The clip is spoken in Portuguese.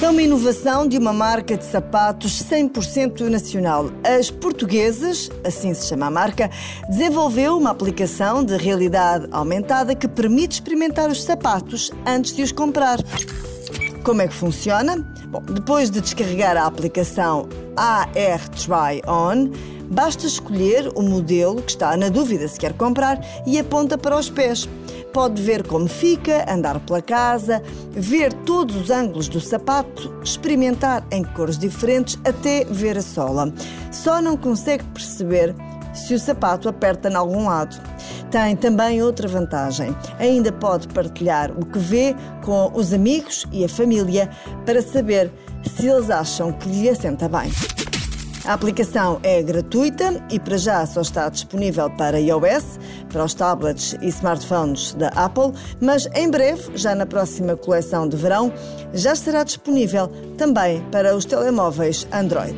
É uma inovação de uma marca de sapatos 100% nacional. As portuguesas, assim se chama a marca, desenvolveu uma aplicação de realidade aumentada que permite experimentar os sapatos antes de os comprar. Como é que funciona? Bom, depois de descarregar a aplicação AR Try On, basta escolher o modelo que está na dúvida se quer comprar e aponta para os pés pode ver como fica, andar pela casa, ver todos os ângulos do sapato, experimentar em cores diferentes até ver a sola. Só não consegue perceber se o sapato aperta em algum lado. Tem também outra vantagem. Ainda pode partilhar o que vê com os amigos e a família para saber se eles acham que lhe assenta bem. A aplicação é gratuita e para já só está disponível para iOS, para os tablets e smartphones da Apple, mas em breve, já na próxima coleção de verão, já estará disponível também para os telemóveis Android.